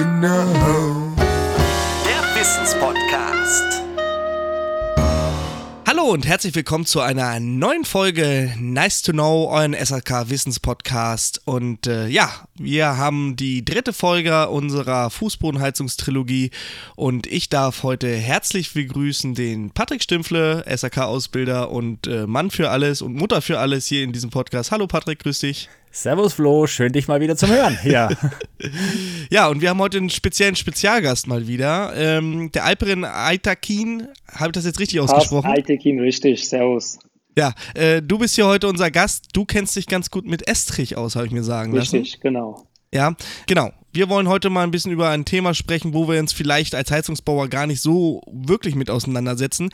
to know. Der Wissenspodcast. Hallo und herzlich willkommen zu einer neuen Folge Nice to Know, euren SRK Wissenspodcast. Und äh, ja, wir haben die dritte Folge unserer Fußbodenheizungstrilogie und ich darf heute herzlich begrüßen den Patrick Stimpfle, SRK-Ausbilder und äh, Mann für alles und Mutter für alles hier in diesem Podcast. Hallo Patrick, grüß dich. Servus Flo, schön dich mal wieder zum Hören. Ja, Ja, und wir haben heute einen speziellen Spezialgast mal wieder. Ähm, der Alperin Aitakin, habe ich das jetzt richtig ausgesprochen? Altekin, richtig, servus. Ja, äh, du bist hier heute unser Gast. Du kennst dich ganz gut mit Estrich aus, habe ich mir sagen lassen. Richtig, genau. Ja, genau. Wir wollen heute mal ein bisschen über ein Thema sprechen, wo wir uns vielleicht als Heizungsbauer gar nicht so wirklich mit auseinandersetzen.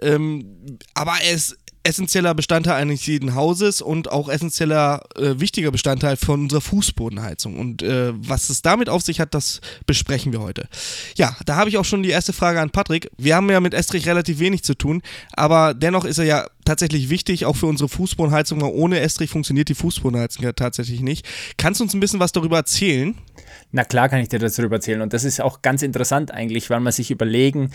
Ähm, aber es essentieller Bestandteil eines jeden Hauses und auch essentieller äh, wichtiger Bestandteil von unserer Fußbodenheizung. Und äh, was es damit auf sich hat, das besprechen wir heute. Ja, da habe ich auch schon die erste Frage an Patrick. Wir haben ja mit Estrich relativ wenig zu tun, aber dennoch ist er ja tatsächlich wichtig, auch für unsere Fußbodenheizung. weil Ohne Estrich funktioniert die Fußbodenheizung ja tatsächlich nicht. Kannst du uns ein bisschen was darüber erzählen? na klar kann ich dir darüber erzählen. Und das ist auch ganz interessant eigentlich, weil man sich überlegen,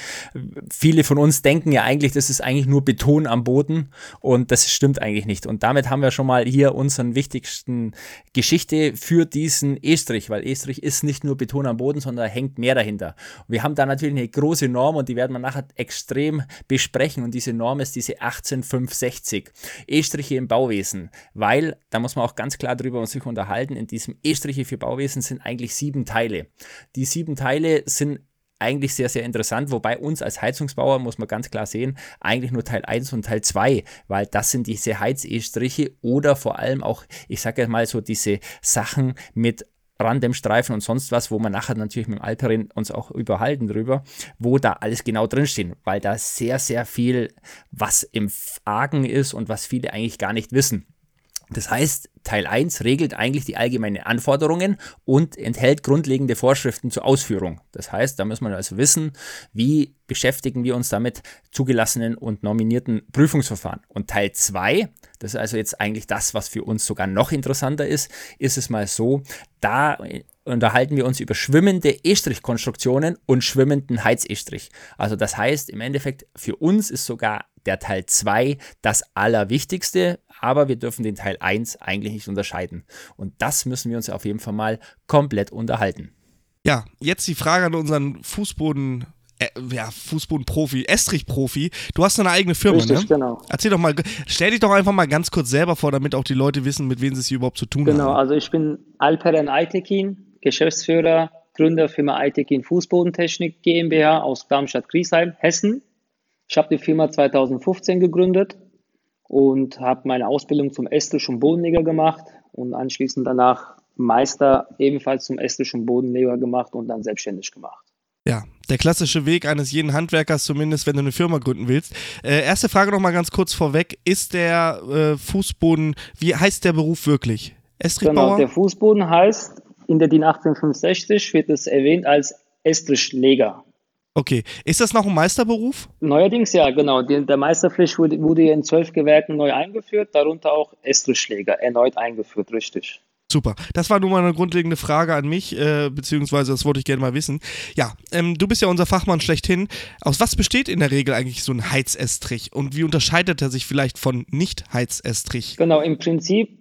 viele von uns denken ja eigentlich, das ist eigentlich nur Beton am Boden und das stimmt eigentlich nicht. Und damit haben wir schon mal hier unseren wichtigsten Geschichte für diesen Estrich, weil Estrich ist nicht nur Beton am Boden, sondern da hängt mehr dahinter. Wir haben da natürlich eine große Norm und die werden wir nachher extrem besprechen. Und diese Norm ist diese 18560. Estriche im Bauwesen, weil, da muss man auch ganz klar drüber sich unterhalten, in diesem Estriche für Bauwesen sind eigentlich sieben Teile. Die sieben Teile sind eigentlich sehr, sehr interessant, wobei uns als Heizungsbauer, muss man ganz klar sehen, eigentlich nur Teil 1 und Teil 2, weil das sind diese Heizestriche oder vor allem auch, ich sage jetzt mal so, diese Sachen mit Randdämmstreifen und sonst was, wo wir nachher natürlich mit dem Alperin uns auch überhalten drüber, wo da alles genau drinstehen, weil da sehr, sehr viel was im Argen ist und was viele eigentlich gar nicht wissen. Das heißt, Teil 1 regelt eigentlich die allgemeinen Anforderungen und enthält grundlegende Vorschriften zur Ausführung. Das heißt, da muss man also wissen, wie beschäftigen wir uns damit zugelassenen und nominierten Prüfungsverfahren. Und Teil 2, das ist also jetzt eigentlich das, was für uns sogar noch interessanter ist, ist es mal so, da unterhalten wir uns über schwimmende E-Strich-Konstruktionen und schwimmenden Heiz-E-Strich. Also das heißt, im Endeffekt für uns ist sogar der Teil 2 das Allerwichtigste, aber wir dürfen den Teil 1 eigentlich nicht unterscheiden. Und das müssen wir uns auf jeden Fall mal komplett unterhalten. Ja, jetzt die Frage an unseren Fußboden, äh, ja, Fußbodenprofi, Estrich-Profi. Du hast eine eigene Firma, Richtig, ne? genau. Erzähl doch mal, stell dich doch einfach mal ganz kurz selber vor, damit auch die Leute wissen, mit wem sie es hier überhaupt zu tun Genau, haben. also ich bin Alperen Aitekin, Geschäftsführer, Gründer Firma Aitekin Fußbodentechnik GmbH aus Darmstadt-Griesheim, Hessen. Ich habe die Firma 2015 gegründet und habe meine Ausbildung zum und Bodenleger gemacht und anschließend danach Meister ebenfalls zum und Bodenleger gemacht und dann selbstständig gemacht. Ja, der klassische Weg eines jeden Handwerkers, zumindest wenn du eine Firma gründen willst. Äh, erste Frage noch mal ganz kurz vorweg. Ist der äh, Fußboden, wie heißt der Beruf wirklich? Genau, Estrichbauer? der Fußboden heißt, in der DIN 1865 wird es erwähnt als Estrichleger. Okay. Ist das noch ein Meisterberuf? Neuerdings ja, genau. Die, der Meisterpflicht wurde, wurde in zwölf Gewerken neu eingeführt, darunter auch Estrichschläger erneut eingeführt, richtig. Super. Das war nun mal eine grundlegende Frage an mich, äh, beziehungsweise das wollte ich gerne mal wissen. Ja, ähm, du bist ja unser Fachmann schlechthin. Aus was besteht in der Regel eigentlich so ein Heizestrich und wie unterscheidet er sich vielleicht von Nicht-Heizestrich? Genau, im Prinzip,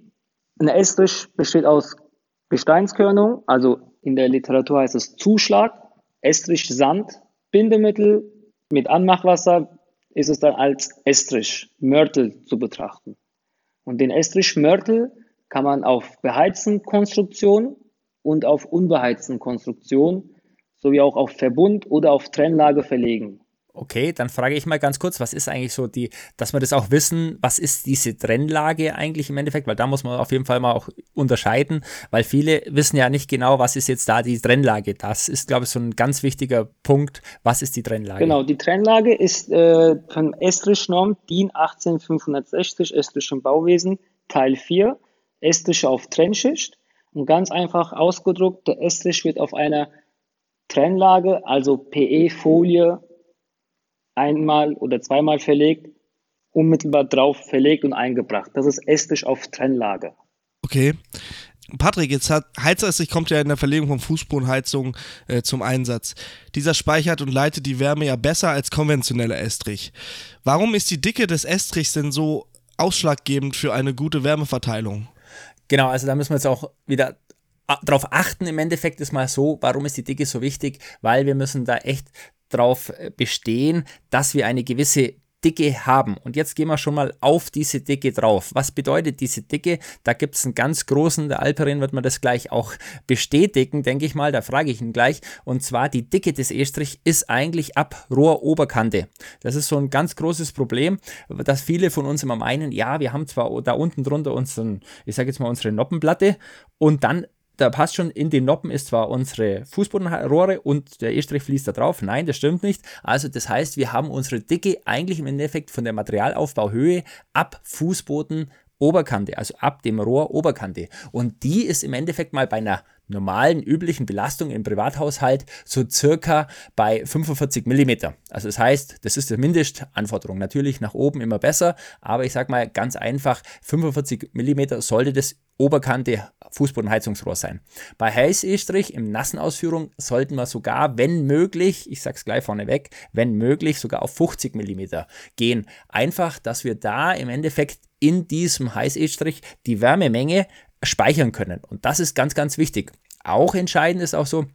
ein Estrich besteht aus Gesteinskörnung, also in der Literatur heißt es Zuschlag, Estrich Sand, Bindemittel mit Anmachwasser ist es dann als Estrich, Mörtel zu betrachten. Und den Estrich Mörtel kann man auf beheizten Konstruktion und auf unbeheizten Konstruktion sowie auch auf Verbund oder auf Trennlage verlegen. Okay, dann frage ich mal ganz kurz, was ist eigentlich so die, dass wir das auch wissen, was ist diese Trennlage eigentlich im Endeffekt, weil da muss man auf jeden Fall mal auch unterscheiden, weil viele wissen ja nicht genau, was ist jetzt da die Trennlage. Das ist, glaube ich, so ein ganz wichtiger Punkt. Was ist die Trennlage? Genau, die Trennlage ist äh, von Estrich-Norm DIN 18560 Estrich im Bauwesen Teil 4, Estrich auf Trennschicht. Und ganz einfach ausgedruckt, der Estrich wird auf einer Trennlage, also PE-Folie, einmal oder zweimal verlegt, unmittelbar drauf verlegt und eingebracht. Das ist Estrich auf Trennlage. Okay. Patrick, jetzt hat Heizestrich kommt ja in der Verlegung von Fußbodenheizung äh, zum Einsatz. Dieser speichert und leitet die Wärme ja besser als konventioneller Estrich. Warum ist die Dicke des Estrichs denn so ausschlaggebend für eine gute Wärmeverteilung? Genau, also da müssen wir jetzt auch wieder darauf achten. Im Endeffekt ist mal so, warum ist die Dicke so wichtig? Weil wir müssen da echt darauf äh, bestehen, dass wir eine gewisse Dicke haben. Und jetzt gehen wir schon mal auf diese Dicke drauf. Was bedeutet diese Dicke? Da gibt es einen ganz großen, der Alperin wird man das gleich auch bestätigen, denke ich mal, da frage ich ihn gleich. Und zwar die Dicke des E-Strich ist eigentlich ab Rohroberkante. Das ist so ein ganz großes Problem, dass viele von uns immer meinen, ja, wir haben zwar da unten drunter unseren, ich sage jetzt mal unsere Noppenplatte und dann da passt schon, in den Noppen ist zwar unsere Fußbodenrohre und der E-Strich fließt da drauf. Nein, das stimmt nicht. Also das heißt, wir haben unsere Dicke eigentlich im Endeffekt von der Materialaufbauhöhe ab Fußboden Oberkante, also ab dem Rohr Oberkante. Und die ist im Endeffekt mal bei einer normalen, üblichen Belastung im Privathaushalt so circa bei 45 mm. Also das heißt, das ist die Mindestanforderung. Natürlich nach oben immer besser, aber ich sage mal ganz einfach, 45 mm sollte das Oberkante Fußbodenheizungsrohr sein. Bei Heiß-E-Strich im nassen Ausführung sollten wir sogar, wenn möglich, ich sage es gleich vorneweg, wenn möglich sogar auf 50 mm gehen. Einfach, dass wir da im Endeffekt in diesem Heiß-E-Strich die Wärmemenge speichern können. Und das ist ganz, ganz wichtig. Auch entscheidend ist auch so,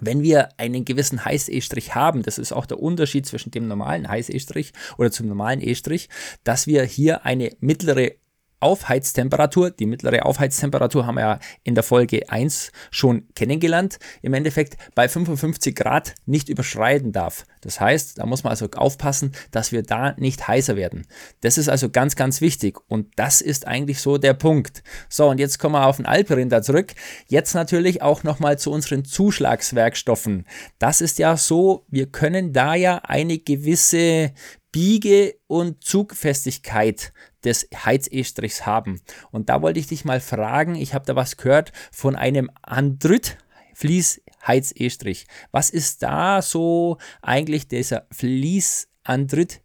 wenn wir einen gewissen Heiß-E-Strich haben, das ist auch der Unterschied zwischen dem normalen Heiß-E-Strich oder zum normalen E-Strich, dass wir hier eine mittlere Aufheiztemperatur. Die mittlere Aufheiztemperatur haben wir ja in der Folge 1 schon kennengelernt. Im Endeffekt bei 55 Grad nicht überschreiten darf. Das heißt, da muss man also aufpassen, dass wir da nicht heißer werden. Das ist also ganz, ganz wichtig. Und das ist eigentlich so der Punkt. So, und jetzt kommen wir auf den Alperinder zurück. Jetzt natürlich auch nochmal zu unseren Zuschlagswerkstoffen. Das ist ja so, wir können da ja eine gewisse Biege- und Zugfestigkeit des Heizestrichs haben. Und da wollte ich dich mal fragen, ich habe da was gehört von einem Andrit Fließ Heizestrich. Was ist da so eigentlich dieser Fließ Andrit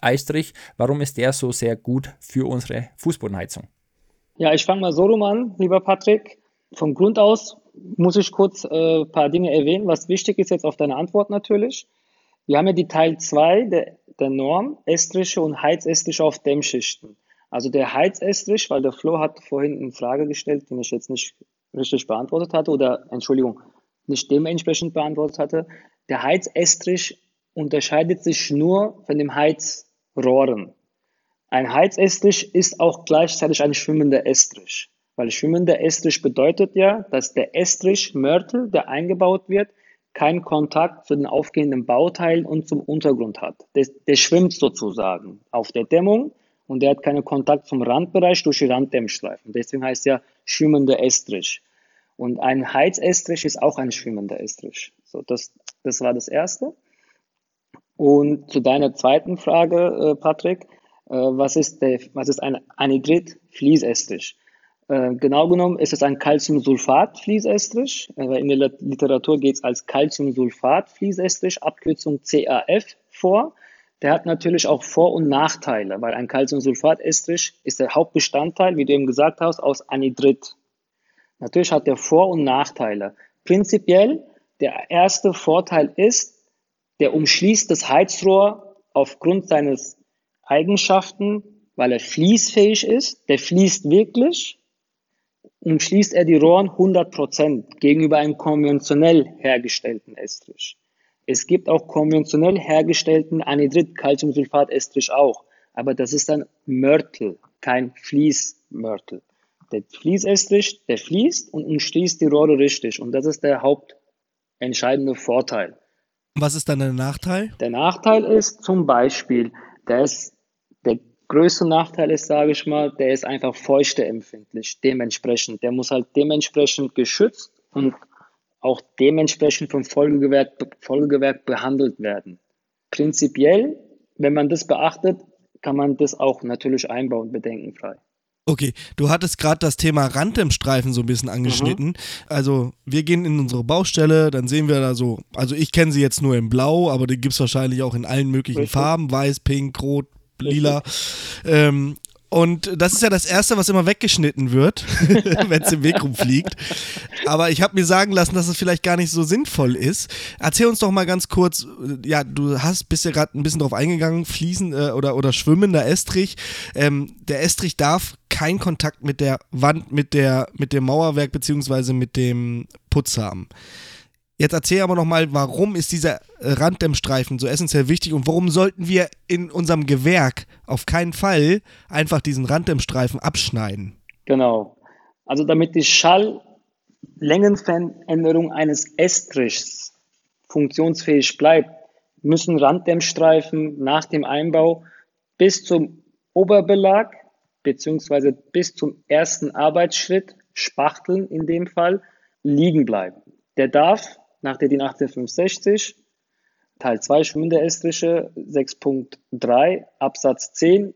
Eistrich? Warum ist der so sehr gut für unsere Fußbodenheizung? Ja, ich fange mal so rum an, lieber Patrick. Vom Grund aus muss ich kurz ein äh, paar Dinge erwähnen, was wichtig ist jetzt auf deine Antwort natürlich. Wir haben ja die Teil 2 der der Norm Estriche und Heizestriche auf Dämmschichten. Also der Heizestrich, weil der Flo hat vorhin eine Frage gestellt, die ich jetzt nicht richtig beantwortet hatte oder Entschuldigung, nicht dementsprechend beantwortet hatte. Der Heizestrich unterscheidet sich nur von dem Heizrohren. Ein Heizestrich ist auch gleichzeitig ein schwimmender Estrich, weil schwimmender Estrich bedeutet ja, dass der Estrich Mörtel, der eingebaut wird, keinen Kontakt zu den aufgehenden Bauteilen und zum Untergrund hat. Der, der schwimmt sozusagen auf der Dämmung und der hat keinen Kontakt zum Randbereich durch die Randdämmstreifen. Deswegen heißt er schwimmender Estrich. Und ein Heizestrich ist auch ein schwimmender Estrich. So, das, das war das Erste. Und zu deiner zweiten Frage, äh, Patrick, äh, was, ist der, was ist ein Anhydrid-Fließestrich? Äh, genau genommen ist es ein Calciumsulfat-Fließestrich. Äh, in der Literatur geht es als Calciumsulfat-Fließestrich, Abkürzung CAF, vor. Der hat natürlich auch Vor- und Nachteile, weil ein Calciumsulfat-Estrich ist der Hauptbestandteil, wie du eben gesagt hast, aus Anhydrit. Natürlich hat der Vor- und Nachteile. Prinzipiell, der erste Vorteil ist, der umschließt das Heizrohr aufgrund seines Eigenschaften, weil er fließfähig ist. Der fließt wirklich umschließt er die Rohren 100% gegenüber einem konventionell hergestellten Estrich. Es gibt auch konventionell hergestellten Anhydrid-Calciumsulfat-Estrich auch, aber das ist dann Mörtel, kein Fließmörtel. Der Fließestrich, der fließt und umschließt die Rohre richtig und das ist der hauptentscheidende Vorteil. Was ist dann der Nachteil? Der Nachteil ist zum Beispiel, dass größte Nachteil ist, sage ich mal, der ist einfach feuchteempfindlich, dementsprechend. Der muss halt dementsprechend geschützt und auch dementsprechend vom Folgegewerk, Folgegewerk behandelt werden. Prinzipiell, wenn man das beachtet, kann man das auch natürlich einbauen, bedenkenfrei. Okay, du hattest gerade das Thema Randdämmstreifen so ein bisschen angeschnitten. Mhm. Also wir gehen in unsere Baustelle, dann sehen wir da so, also ich kenne sie jetzt nur in Blau, aber die gibt es wahrscheinlich auch in allen möglichen Richtig. Farben, weiß, pink, rot, lila. Ähm, Und das ist ja das Erste, was immer weggeschnitten wird, wenn es im Weg rumfliegt. Aber ich habe mir sagen lassen, dass es vielleicht gar nicht so sinnvoll ist. Erzähl uns doch mal ganz kurz, ja, du hast bist ja gerade ein bisschen drauf eingegangen, fließen äh, oder, oder schwimmender Estrich. Ähm, der Estrich darf keinen Kontakt mit der Wand, mit, der, mit dem Mauerwerk beziehungsweise mit dem Putz haben. Jetzt erzähl aber nochmal, warum ist dieser Randdämmstreifen so essentiell wichtig und warum sollten wir in unserem Gewerk auf keinen Fall einfach diesen Randdämmstreifen abschneiden? Genau. Also damit die Schalllängenveränderung eines Estrichs funktionsfähig bleibt, müssen Randdämmstreifen nach dem Einbau bis zum Oberbelag bzw. bis zum ersten Arbeitsschritt, Spachteln in dem Fall, liegen bleiben. Der darf nach der DIN 18560, Teil 2 schwimmende Estriche 6.3 Absatz 10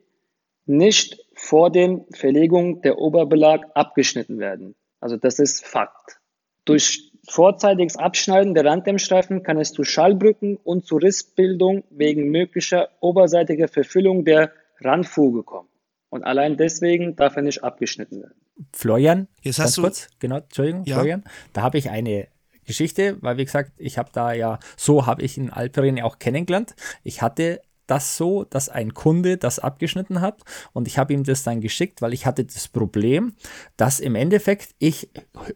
nicht vor dem Verlegung der Oberbelag abgeschnitten werden. Also das ist Fakt. Durch vorzeitiges Abschneiden der Randdämmstreifen kann es zu Schallbrücken und zu Rissbildung wegen möglicher oberseitiger Verfüllung der Randfuge kommen. Und allein deswegen darf er nicht abgeschnitten werden. Florian, Jetzt hast du, kurz, genau, Entschuldigung, ja. Florian, da habe ich eine Geschichte, weil wie gesagt, ich habe da ja, so habe ich in Alperin auch kennengelernt. Ich hatte das so, dass ein Kunde das abgeschnitten hat und ich habe ihm das dann geschickt, weil ich hatte das Problem, dass im Endeffekt ich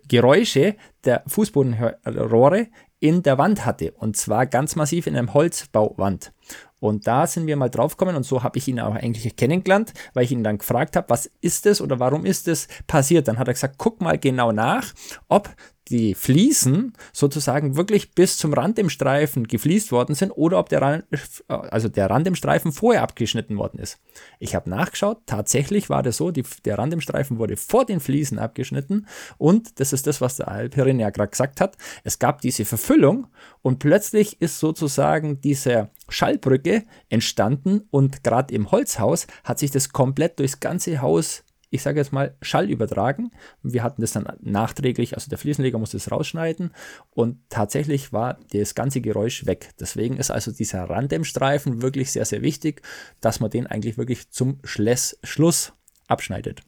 Geräusche der Fußbodenrohre in der Wand hatte und zwar ganz massiv in einem Holzbauwand. Und da sind wir mal draufgekommen und so habe ich ihn auch eigentlich kennengelernt, weil ich ihn dann gefragt habe, was ist das oder warum ist das passiert? Dann hat er gesagt, guck mal genau nach, ob die Fliesen sozusagen wirklich bis zum Rand im Streifen gefliest worden sind oder ob der Rand, also der Rand im Streifen vorher abgeschnitten worden ist. Ich habe nachgeschaut, tatsächlich war das so, die, der Rand im Streifen wurde vor den Fliesen abgeschnitten und das ist das, was der Alperin ja gerade gesagt hat, es gab diese Verfüllung und plötzlich ist sozusagen diese Schallbrücke entstanden und gerade im Holzhaus hat sich das komplett durchs ganze Haus ich sage jetzt mal, Schall übertragen. Wir hatten das dann nachträglich, also der Fliesenleger musste es rausschneiden und tatsächlich war das ganze Geräusch weg. Deswegen ist also dieser Randdämmstreifen wirklich sehr, sehr wichtig, dass man den eigentlich wirklich zum Schluss abschneidet.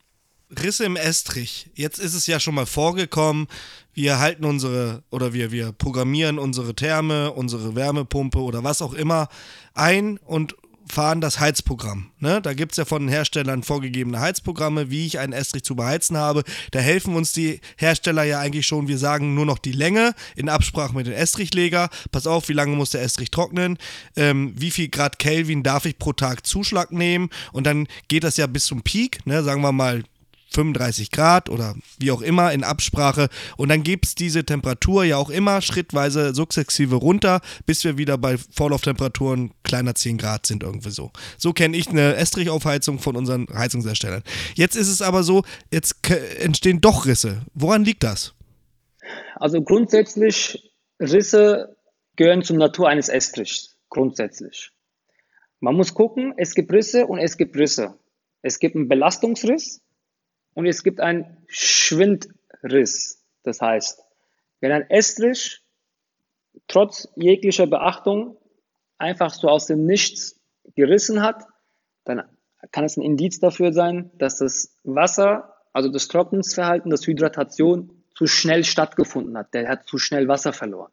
Risse im Estrich. Jetzt ist es ja schon mal vorgekommen. Wir halten unsere oder wir, wir programmieren unsere Therme, unsere Wärmepumpe oder was auch immer ein und fahren das Heizprogramm. Ne? Da gibt es ja von den Herstellern vorgegebene Heizprogramme, wie ich einen Estrich zu beheizen habe. Da helfen uns die Hersteller ja eigentlich schon. Wir sagen nur noch die Länge in Absprache mit dem Estrichleger. Pass auf, wie lange muss der Estrich trocknen? Ähm, wie viel Grad Kelvin darf ich pro Tag Zuschlag nehmen? Und dann geht das ja bis zum Peak, ne? sagen wir mal 35 Grad oder wie auch immer in Absprache. Und dann gibt es diese Temperatur ja auch immer schrittweise sukzessive runter, bis wir wieder bei Vorlauftemperaturen kleiner 10 Grad sind, irgendwie so. So kenne ich eine Estrichaufheizung von unseren Heizungserstellern. Jetzt ist es aber so, jetzt entstehen doch Risse. Woran liegt das? Also grundsätzlich, Risse gehören zur Natur eines Estrichs. Grundsätzlich. Man muss gucken, es gibt Risse und es gibt Risse. Es gibt einen Belastungsriss und es gibt einen Schwindriss. Das heißt, wenn ein Estrich trotz jeglicher Beachtung einfach so aus dem Nichts gerissen hat, dann kann es ein Indiz dafür sein, dass das Wasser, also das Trocknungsverhalten, das Hydratation zu schnell stattgefunden hat. Der hat zu schnell Wasser verloren.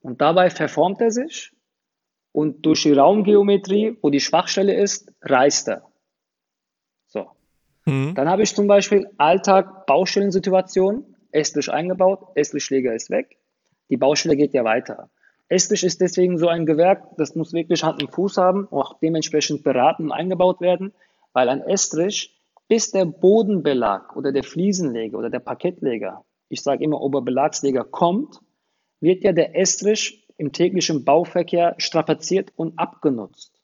Und dabei verformt er sich und durch die Raumgeometrie, wo die Schwachstelle ist, reißt er. Mhm. Dann habe ich zum Beispiel Alltag Baustellensituation, Estrich eingebaut, Estrichschläger ist weg, die Baustelle geht ja weiter. Estrich ist deswegen so ein Gewerk, das muss wirklich Hand und Fuß haben, auch dementsprechend beraten und eingebaut werden, weil ein Estrich, bis der Bodenbelag oder der Fliesenleger oder der Parkettleger, ich sage immer Oberbelagsleger, kommt, wird ja der Estrich im täglichen Bauverkehr strapaziert und abgenutzt.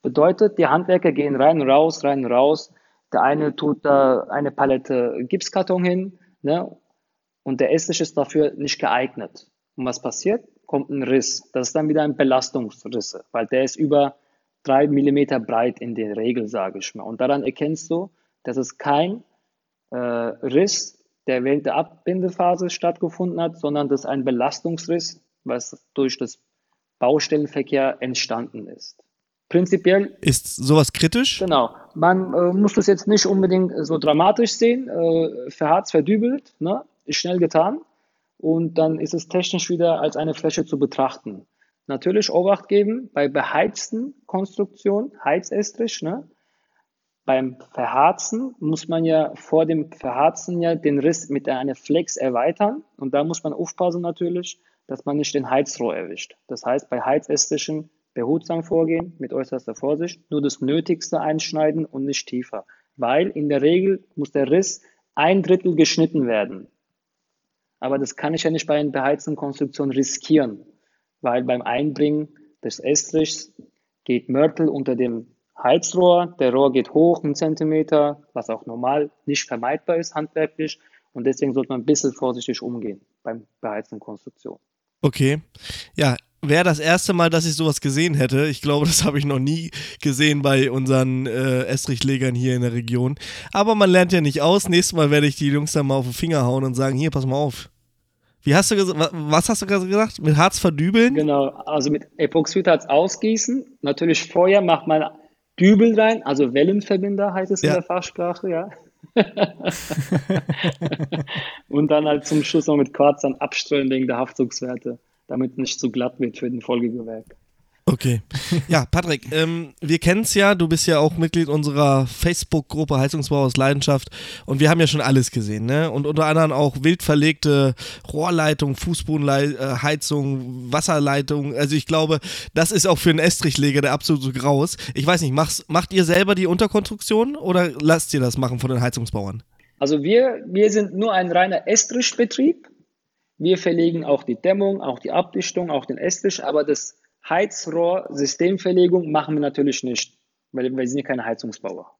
Bedeutet, die Handwerker gehen rein, raus, rein, raus, der eine tut da eine Palette Gipskarton hin, ne? Und der Esstisch ist dafür nicht geeignet. Und was passiert? Kommt ein Riss. Das ist dann wieder ein Belastungsriss, weil der ist über drei Millimeter breit in der Regel, sage ich mal. Und daran erkennst du, dass es kein äh, Riss, der während der Abbindephase stattgefunden hat, sondern das ist ein Belastungsriss, was durch das Baustellenverkehr entstanden ist. Prinzipiell. Ist sowas kritisch? Genau. Man äh, muss das jetzt nicht unbedingt so dramatisch sehen. Äh, verharzt, verdübelt, ne? ist schnell getan. Und dann ist es technisch wieder als eine Fläche zu betrachten. Natürlich Obacht geben bei beheizten Konstruktionen, Heizestrich, ne? Beim Verharzen muss man ja vor dem Verharzen ja den Riss mit einer Flex erweitern. Und da muss man aufpassen natürlich, dass man nicht den Heizrohr erwischt. Das heißt, bei Heizestrichen behutsam vorgehen, mit äußerster Vorsicht, nur das Nötigste einschneiden und nicht tiefer. Weil in der Regel muss der Riss ein Drittel geschnitten werden. Aber das kann ich ja nicht bei einer beheizten Konstruktion riskieren, weil beim Einbringen des Estrichs geht Mörtel unter dem Heizrohr, der Rohr geht hoch einen Zentimeter, was auch normal nicht vermeidbar ist handwerklich und deswegen sollte man ein bisschen vorsichtig umgehen beim beheizten Konstruktion. Okay. Ja, wäre das erste Mal, dass ich sowas gesehen hätte. Ich glaube, das habe ich noch nie gesehen bei unseren äh, Estrichlegern hier in der Region. Aber man lernt ja nicht aus. Nächstes Mal werde ich die Jungs dann mal auf den Finger hauen und sagen, hier, pass mal auf. Wie hast du was hast du gerade gesagt? Mit Harz verdübeln? Genau, also mit Epoxidharz ausgießen. Natürlich vorher macht man Dübel rein, also Wellenverbinder heißt es ja. in der Fachsprache, ja. und dann halt zum Schluss noch mit Quarz dann abstreuen wegen der Haftzugswerte damit nicht zu glatt wird für den Folgegewerk. Okay. Ja, Patrick, ähm, wir kennen es ja, du bist ja auch Mitglied unserer Facebook-Gruppe Heizungsbau aus Leidenschaft und wir haben ja schon alles gesehen, ne? Und unter anderem auch wild verlegte Rohrleitung, Fußbodenheizung, Wasserleitung. Also ich glaube, das ist auch für einen Estrichleger der absolute Graus. Ich weiß nicht, macht ihr selber die Unterkonstruktion oder lasst ihr das machen von den Heizungsbauern? Also wir, wir sind nur ein reiner Estrichbetrieb. Wir verlegen auch die Dämmung, auch die Abdichtung, auch den Esstisch, aber das Heizrohr-Systemverlegung machen wir natürlich nicht, weil wir sind ja keine Heizungsbauer.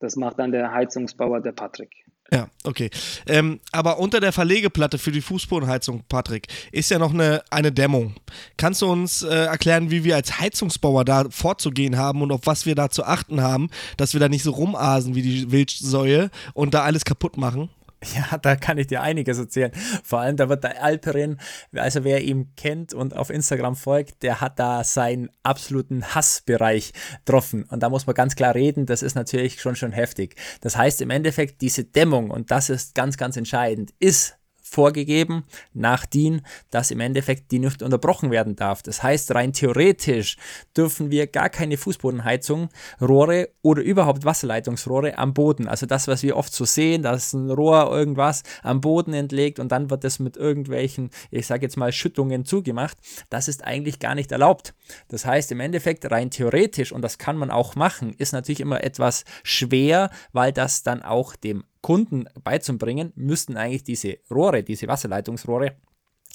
Das macht dann der Heizungsbauer, der Patrick. Ja, okay. Ähm, aber unter der Verlegeplatte für die Fußbodenheizung, Patrick, ist ja noch eine, eine Dämmung. Kannst du uns äh, erklären, wie wir als Heizungsbauer da vorzugehen haben und auf was wir da zu achten haben, dass wir da nicht so rumasen wie die Wildsäue und da alles kaputt machen? Ja, da kann ich dir einiges erzählen. Vor allem, da wird der Alperin, also wer ihn kennt und auf Instagram folgt, der hat da seinen absoluten Hassbereich getroffen. Und da muss man ganz klar reden, das ist natürlich schon schon heftig. Das heißt im Endeffekt, diese Dämmung, und das ist ganz, ganz entscheidend, ist vorgegeben nach DIN, dass im Endeffekt die nicht unterbrochen werden darf. Das heißt, rein theoretisch dürfen wir gar keine Fußbodenheizung, Rohre oder überhaupt Wasserleitungsrohre am Boden. Also das, was wir oft so sehen, dass ein Rohr irgendwas am Boden entlegt und dann wird das mit irgendwelchen, ich sage jetzt mal, Schüttungen zugemacht. Das ist eigentlich gar nicht erlaubt. Das heißt, im Endeffekt rein theoretisch, und das kann man auch machen, ist natürlich immer etwas schwer, weil das dann auch dem Kunden beizubringen, müssten eigentlich diese Rohre, diese Wasserleitungsrohre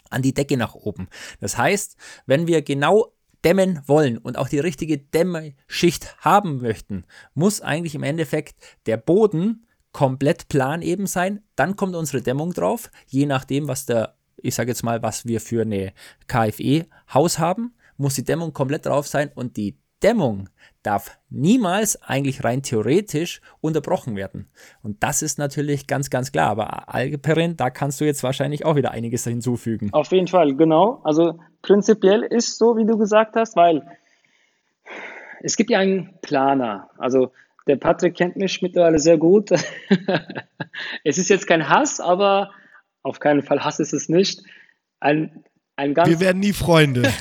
an die Decke nach oben. Das heißt, wenn wir genau dämmen wollen und auch die richtige Dämmschicht haben möchten, muss eigentlich im Endeffekt der Boden komplett plan eben sein. Dann kommt unsere Dämmung drauf, je nachdem, was der, ich sage jetzt mal, was wir für eine KFE-Haus haben, muss die Dämmung komplett drauf sein und die Dämmung darf niemals eigentlich rein theoretisch unterbrochen werden. Und das ist natürlich ganz, ganz klar. Aber Algeperin, da kannst du jetzt wahrscheinlich auch wieder einiges hinzufügen. Auf jeden Fall, genau. Also prinzipiell ist so, wie du gesagt hast, weil es gibt ja einen Planer. Also der Patrick kennt mich mittlerweile sehr gut. es ist jetzt kein Hass, aber auf keinen Fall Hass ist es nicht. Ein ein ganz Wir werden nie Freunde.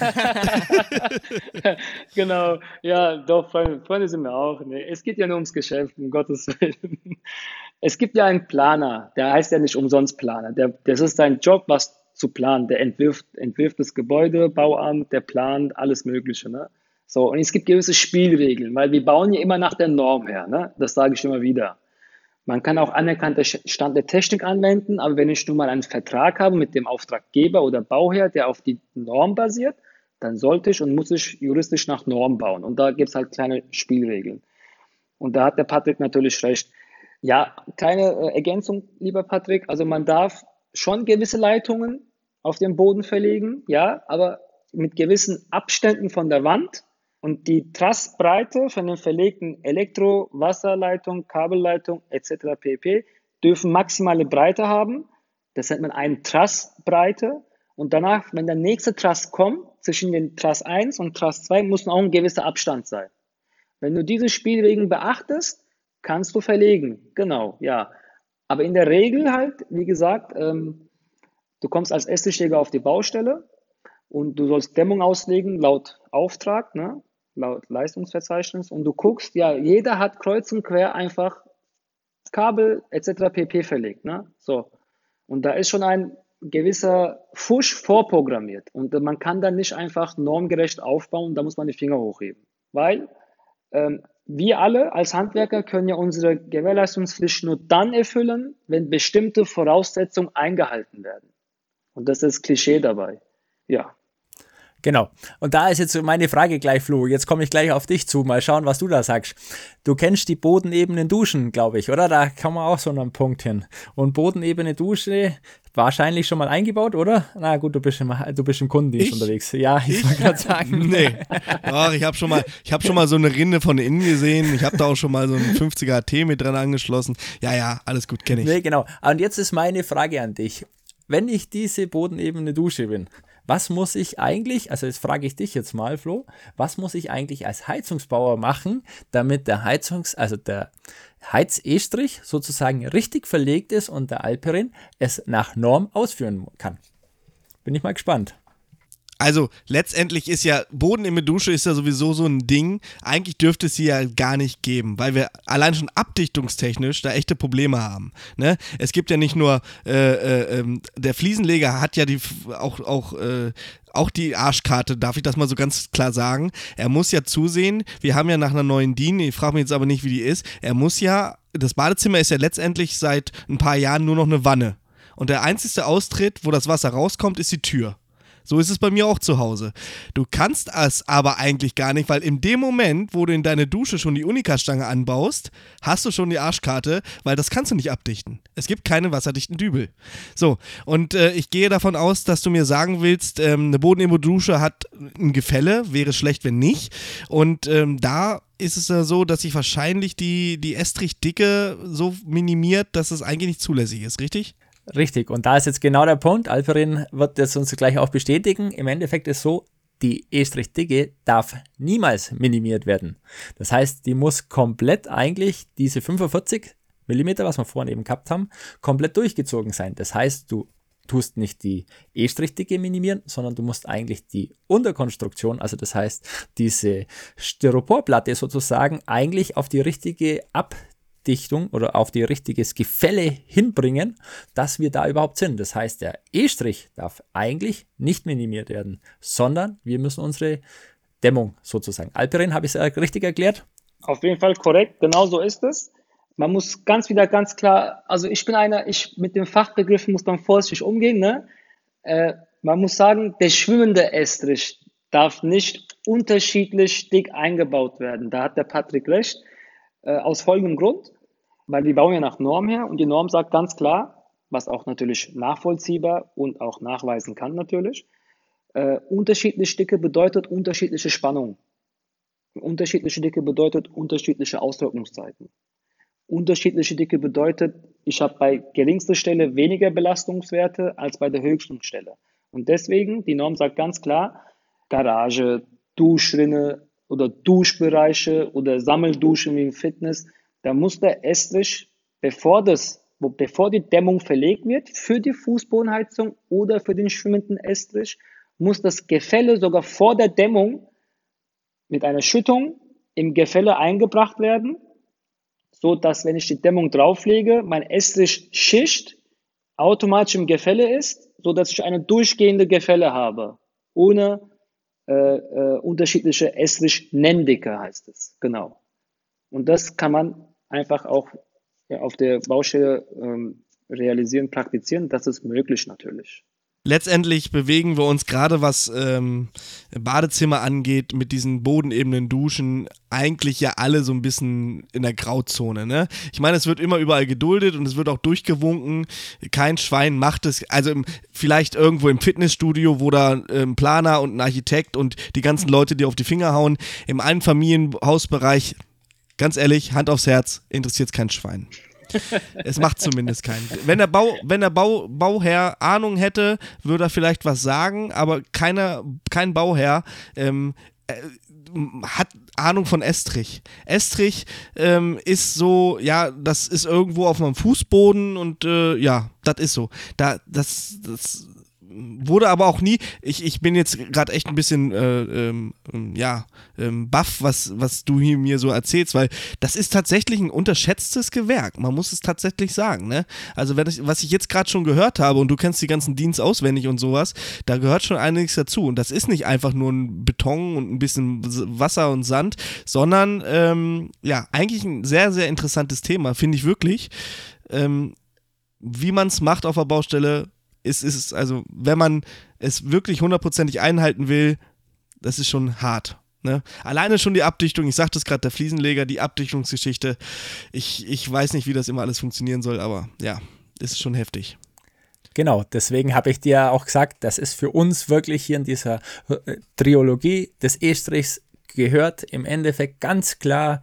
genau, ja, doch, Freunde, Freunde sind wir auch. Nee, es geht ja nur ums Geschäft, um Gottes Willen. Es gibt ja einen Planer, der heißt ja nicht umsonst Planer. Der, das ist sein Job, was zu planen. Der entwirft, entwirft das Gebäude, Bauamt, der plant alles Mögliche. Ne? So, und es gibt gewisse Spielregeln, weil wir bauen ja immer nach der Norm her. Ne? Das sage ich immer wieder. Man kann auch anerkannte Stand der Technik anwenden, aber wenn ich nun mal einen Vertrag habe mit dem Auftraggeber oder Bauherr, der auf die Norm basiert, dann sollte ich und muss ich juristisch nach Norm bauen. Und da gibt es halt kleine Spielregeln. Und da hat der Patrick natürlich recht. Ja, kleine äh, Ergänzung, lieber Patrick. Also man darf schon gewisse Leitungen auf den Boden verlegen, ja, aber mit gewissen Abständen von der Wand und die Trassbreite von den verlegten Elektro-, Wasserleitung, Kabelleitung etc. pp. dürfen maximale Breite haben. Das nennt man eine Trassbreite. Und danach, wenn der nächste Truss kommt, zwischen den Truss 1 und Truss 2 muss auch ein gewisser Abstand sein. Wenn du diese Spielregeln beachtest, kannst du verlegen. Genau, ja. Aber in der Regel halt, wie gesagt, ähm, du kommst als Estrichleger auf die Baustelle und du sollst Dämmung auslegen laut Auftrag, ne? Laut Leistungsverzeichnis und du guckst, ja, jeder hat kreuz und quer einfach Kabel etc. pp. verlegt. Ne? So. Und da ist schon ein gewisser Fusch vorprogrammiert und man kann dann nicht einfach normgerecht aufbauen, da muss man die Finger hochheben. Weil ähm, wir alle als Handwerker können ja unsere Gewährleistungspflicht nur dann erfüllen, wenn bestimmte Voraussetzungen eingehalten werden. Und das ist Klischee dabei. Ja. Genau. Und da ist jetzt meine Frage gleich, Flo. Jetzt komme ich gleich auf dich zu. Mal schauen, was du da sagst. Du kennst die bodenebene Duschen, glaube ich, oder? Da kann man auch so einen Punkt hin. Und bodenebene Dusche wahrscheinlich schon mal eingebaut, oder? Na gut, du bist im, du bist im Kundendienst ich? unterwegs. Ja, ich, ich? wollte gerade sagen. nee. Ach, ich habe schon, mal, hab schon mal so eine Rinde von innen gesehen. Ich habe da auch schon mal so einen 50er T mit dran angeschlossen. Ja, ja, alles gut, kenne ich. Nee, genau. Und jetzt ist meine Frage an dich. Wenn ich diese bodenebene Dusche bin, was muss ich eigentlich, also jetzt frage ich dich jetzt mal, Flo, was muss ich eigentlich als Heizungsbauer machen, damit der Heizungs-, also der Heizestrich sozusagen richtig verlegt ist und der Alperin es nach Norm ausführen kann? Bin ich mal gespannt. Also letztendlich ist ja Boden in der Dusche ist ja sowieso so ein Ding. Eigentlich dürfte es sie ja gar nicht geben, weil wir allein schon abdichtungstechnisch da echte Probleme haben. Ne? Es gibt ja nicht nur äh, äh, ähm, der Fliesenleger hat ja die auch auch äh, auch die Arschkarte, darf ich das mal so ganz klar sagen. Er muss ja zusehen, wir haben ja nach einer neuen DIN, ich frage mich jetzt aber nicht, wie die ist, er muss ja, das Badezimmer ist ja letztendlich seit ein paar Jahren nur noch eine Wanne. Und der einzige Austritt, wo das Wasser rauskommt, ist die Tür. So ist es bei mir auch zu Hause. Du kannst es aber eigentlich gar nicht, weil in dem Moment, wo du in deine Dusche schon die Unika-Stange anbaust, hast du schon die Arschkarte, weil das kannst du nicht abdichten. Es gibt keine wasserdichten Dübel. So, und äh, ich gehe davon aus, dass du mir sagen willst, ähm, eine Bodenemo-Dusche hat ein Gefälle, wäre schlecht, wenn nicht. Und ähm, da ist es ja so, dass sich wahrscheinlich die, die Estrichdicke so minimiert, dass es eigentlich nicht zulässig ist, richtig? Richtig, und da ist jetzt genau der Punkt. Alperin wird das uns gleich auch bestätigen. Im Endeffekt ist so, die E-Dicke darf niemals minimiert werden. Das heißt, die muss komplett eigentlich diese 45 mm, was wir vorhin eben gehabt haben, komplett durchgezogen sein. Das heißt, du tust nicht die E-Dicke minimieren, sondern du musst eigentlich die Unterkonstruktion, also das heißt diese Styroporplatte sozusagen, eigentlich auf die richtige Ab Dichtung oder auf die richtiges Gefälle hinbringen, dass wir da überhaupt sind. Das heißt, der E-Strich darf eigentlich nicht minimiert werden, sondern wir müssen unsere Dämmung sozusagen. Alperin, habe ich es richtig erklärt? Auf jeden Fall korrekt, genau so ist es. Man muss ganz wieder ganz klar, also ich bin einer, ich mit den Fachbegriffen muss man vorsichtig umgehen. Ne? Äh, man muss sagen, der schwimmende Estrich darf nicht unterschiedlich dick eingebaut werden. Da hat der Patrick recht. Äh, aus folgendem Grund, weil wir bauen ja nach Norm her und die Norm sagt ganz klar, was auch natürlich nachvollziehbar und auch nachweisen kann natürlich, äh, unterschiedliche Dicke bedeutet unterschiedliche Spannung. Unterschiedliche Dicke bedeutet unterschiedliche Austrocknungszeiten. Unterschiedliche Dicke bedeutet, ich habe bei geringster Stelle weniger Belastungswerte als bei der höchsten Stelle. Und deswegen, die Norm sagt ganz klar, Garage, Duschrinne, oder Duschbereiche oder Sammelduschen wie im Fitness, da muss der Estrich, bevor das, bevor die Dämmung verlegt wird, für die Fußbodenheizung oder für den schwimmenden Estrich, muss das Gefälle sogar vor der Dämmung mit einer Schüttung im Gefälle eingebracht werden, so dass wenn ich die Dämmung drauflege, mein Estrich Schicht automatisch im Gefälle ist, so dass ich eine durchgehende Gefälle habe, ohne äh, äh, unterschiedliche Estrich-Nenndicke heißt es, genau. Und das kann man einfach auch ja, auf der Baustelle ähm, realisieren, praktizieren. Das ist möglich natürlich. Letztendlich bewegen wir uns gerade, was ähm, Badezimmer angeht, mit diesen bodenebenen Duschen, eigentlich ja alle so ein bisschen in der Grauzone. Ne? Ich meine, es wird immer überall geduldet und es wird auch durchgewunken. Kein Schwein macht es. Also im, vielleicht irgendwo im Fitnessstudio, wo da ein ähm, Planer und ein Architekt und die ganzen Leute, die auf die Finger hauen. Im Einfamilienhausbereich, ganz ehrlich, Hand aufs Herz, interessiert es kein Schwein. es macht zumindest keinen. Wenn der, Bau, wenn der Bau, Bauherr Ahnung hätte, würde er vielleicht was sagen, aber keiner, kein Bauherr ähm, äh, hat Ahnung von Estrich. Estrich ähm, ist so, ja, das ist irgendwo auf meinem Fußboden und äh, ja, das ist so. Da, das, das wurde aber auch nie, ich, ich bin jetzt gerade echt ein bisschen, äh, ähm, ja, ähm, baff, was, was du hier mir so erzählst, weil das ist tatsächlich ein unterschätztes Gewerk. Man muss es tatsächlich sagen, ne? Also, wenn ich, was ich jetzt gerade schon gehört habe und du kennst die ganzen Dienst auswendig und sowas, da gehört schon einiges dazu. Und das ist nicht einfach nur ein Beton und ein bisschen Wasser und Sand, sondern, ähm, ja, eigentlich ein sehr, sehr interessantes Thema, finde ich wirklich. Ähm, wie man es macht auf der Baustelle, ist, ist also, wenn man es wirklich hundertprozentig einhalten will, das ist schon hart. Ne? Alleine schon die Abdichtung, ich sagte es gerade, der Fliesenleger, die Abdichtungsgeschichte. Ich, ich weiß nicht, wie das immer alles funktionieren soll, aber ja, ist schon heftig. Genau, deswegen habe ich dir auch gesagt, das ist für uns wirklich hier in dieser äh, Triologie des Estrichs gehört im Endeffekt ganz klar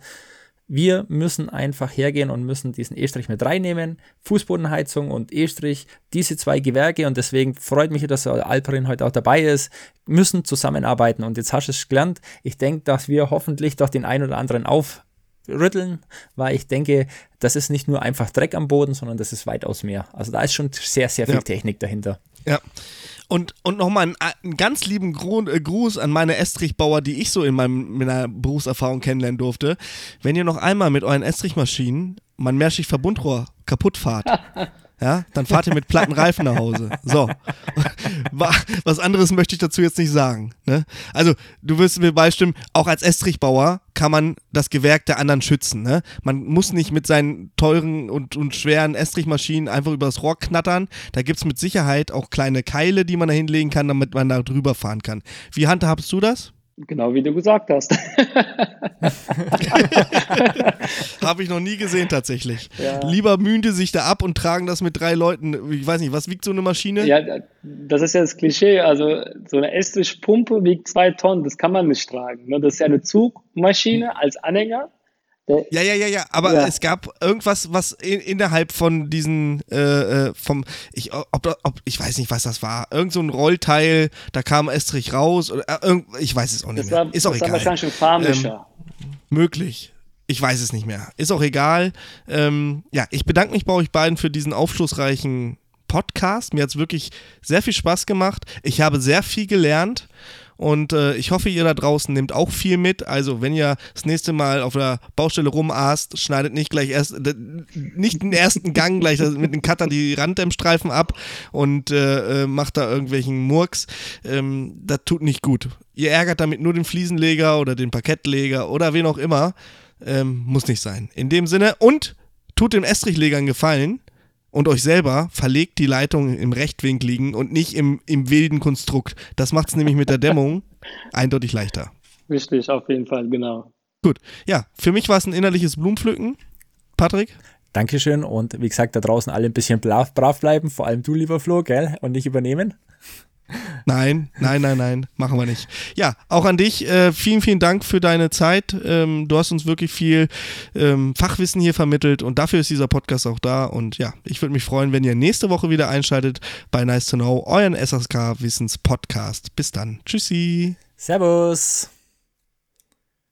wir müssen einfach hergehen und müssen diesen E-Strich mit reinnehmen. Fußbodenheizung und E-Strich, diese zwei Gewerke und deswegen freut mich, dass Alperin heute auch dabei ist, müssen zusammenarbeiten. Und jetzt hast du es gelernt. Ich denke, dass wir hoffentlich doch den einen oder anderen aufrütteln, weil ich denke, das ist nicht nur einfach Dreck am Boden, sondern das ist weitaus mehr. Also da ist schon sehr, sehr viel ja. Technik dahinter. Ja. Und, und nochmal einen, einen ganz lieben äh, Gruß an meine Estrichbauer, die ich so in meinem, meiner Berufserfahrung kennenlernen durfte. Wenn ihr noch einmal mit euren Estrichmaschinen mein Mehrstichverbundrohr kaputt fahrt, ja, dann fahrt ihr mit platten Reifen nach Hause. So. Was anderes möchte ich dazu jetzt nicht sagen. Ne? Also, du wirst mir beistimmen, auch als Estrichbauer kann man das Gewerk der anderen schützen. Ne? Man muss nicht mit seinen teuren und, und schweren Estrichmaschinen einfach übers Rohr knattern. Da gibt es mit Sicherheit auch kleine Keile, die man da hinlegen kann, damit man da drüber fahren kann. Wie handhabst du das? Genau wie du gesagt hast. Habe ich noch nie gesehen tatsächlich. Ja. Lieber mühen die sich da ab und tragen das mit drei Leuten. Ich weiß nicht, was wiegt so eine Maschine? Ja, das ist ja das Klischee. Also so eine Estrichpumpe wiegt zwei Tonnen, das kann man nicht tragen. Ne? Das ist ja eine Zugmaschine als Anhänger ja, ja, ja, ja, aber ja. es gab irgendwas, was in, innerhalb von diesen, äh, äh, vom, ich, ob, ob, ich weiß nicht, was das war, irgend so ein Rollteil, da kam Estrich raus, oder, äh, irgend, ich weiß es auch nicht das mehr. War, Ist auch das egal. Das war wahrscheinlich ein Farmischer. Ähm, möglich. Ich weiß es nicht mehr. Ist auch egal. Ähm, ja, ich bedanke mich bei euch beiden für diesen aufschlussreichen Podcast. Mir hat es wirklich sehr viel Spaß gemacht. Ich habe sehr viel gelernt und äh, ich hoffe, ihr da draußen nehmt auch viel mit. Also, wenn ihr das nächste Mal auf der Baustelle rumast, schneidet nicht gleich erst, nicht den ersten Gang gleich mit dem Cutter die Randdämmstreifen ab und äh, äh, macht da irgendwelchen Murks. Ähm, das tut nicht gut. Ihr ärgert damit nur den Fliesenleger oder den Parkettleger oder wen auch immer. Ähm, muss nicht sein. In dem Sinne und tut dem Estrichleger einen Gefallen und euch selber verlegt die Leitung im Rechtwinkligen und nicht im, im wilden Konstrukt. Das macht es nämlich mit der Dämmung eindeutig leichter. Richtig, auf jeden Fall, genau. Gut, ja, für mich war es ein innerliches Blumenpflücken. Patrick? Dankeschön und wie gesagt, da draußen alle ein bisschen brav, brav bleiben, vor allem du, lieber Flo, gell? Und nicht übernehmen. Nein, nein, nein, nein, machen wir nicht. Ja, auch an dich, äh, vielen, vielen Dank für deine Zeit. Ähm, du hast uns wirklich viel ähm, Fachwissen hier vermittelt und dafür ist dieser Podcast auch da. Und ja, ich würde mich freuen, wenn ihr nächste Woche wieder einschaltet bei Nice to Know, euren SSK Wissens Podcast. Bis dann. Tschüssi. Servus.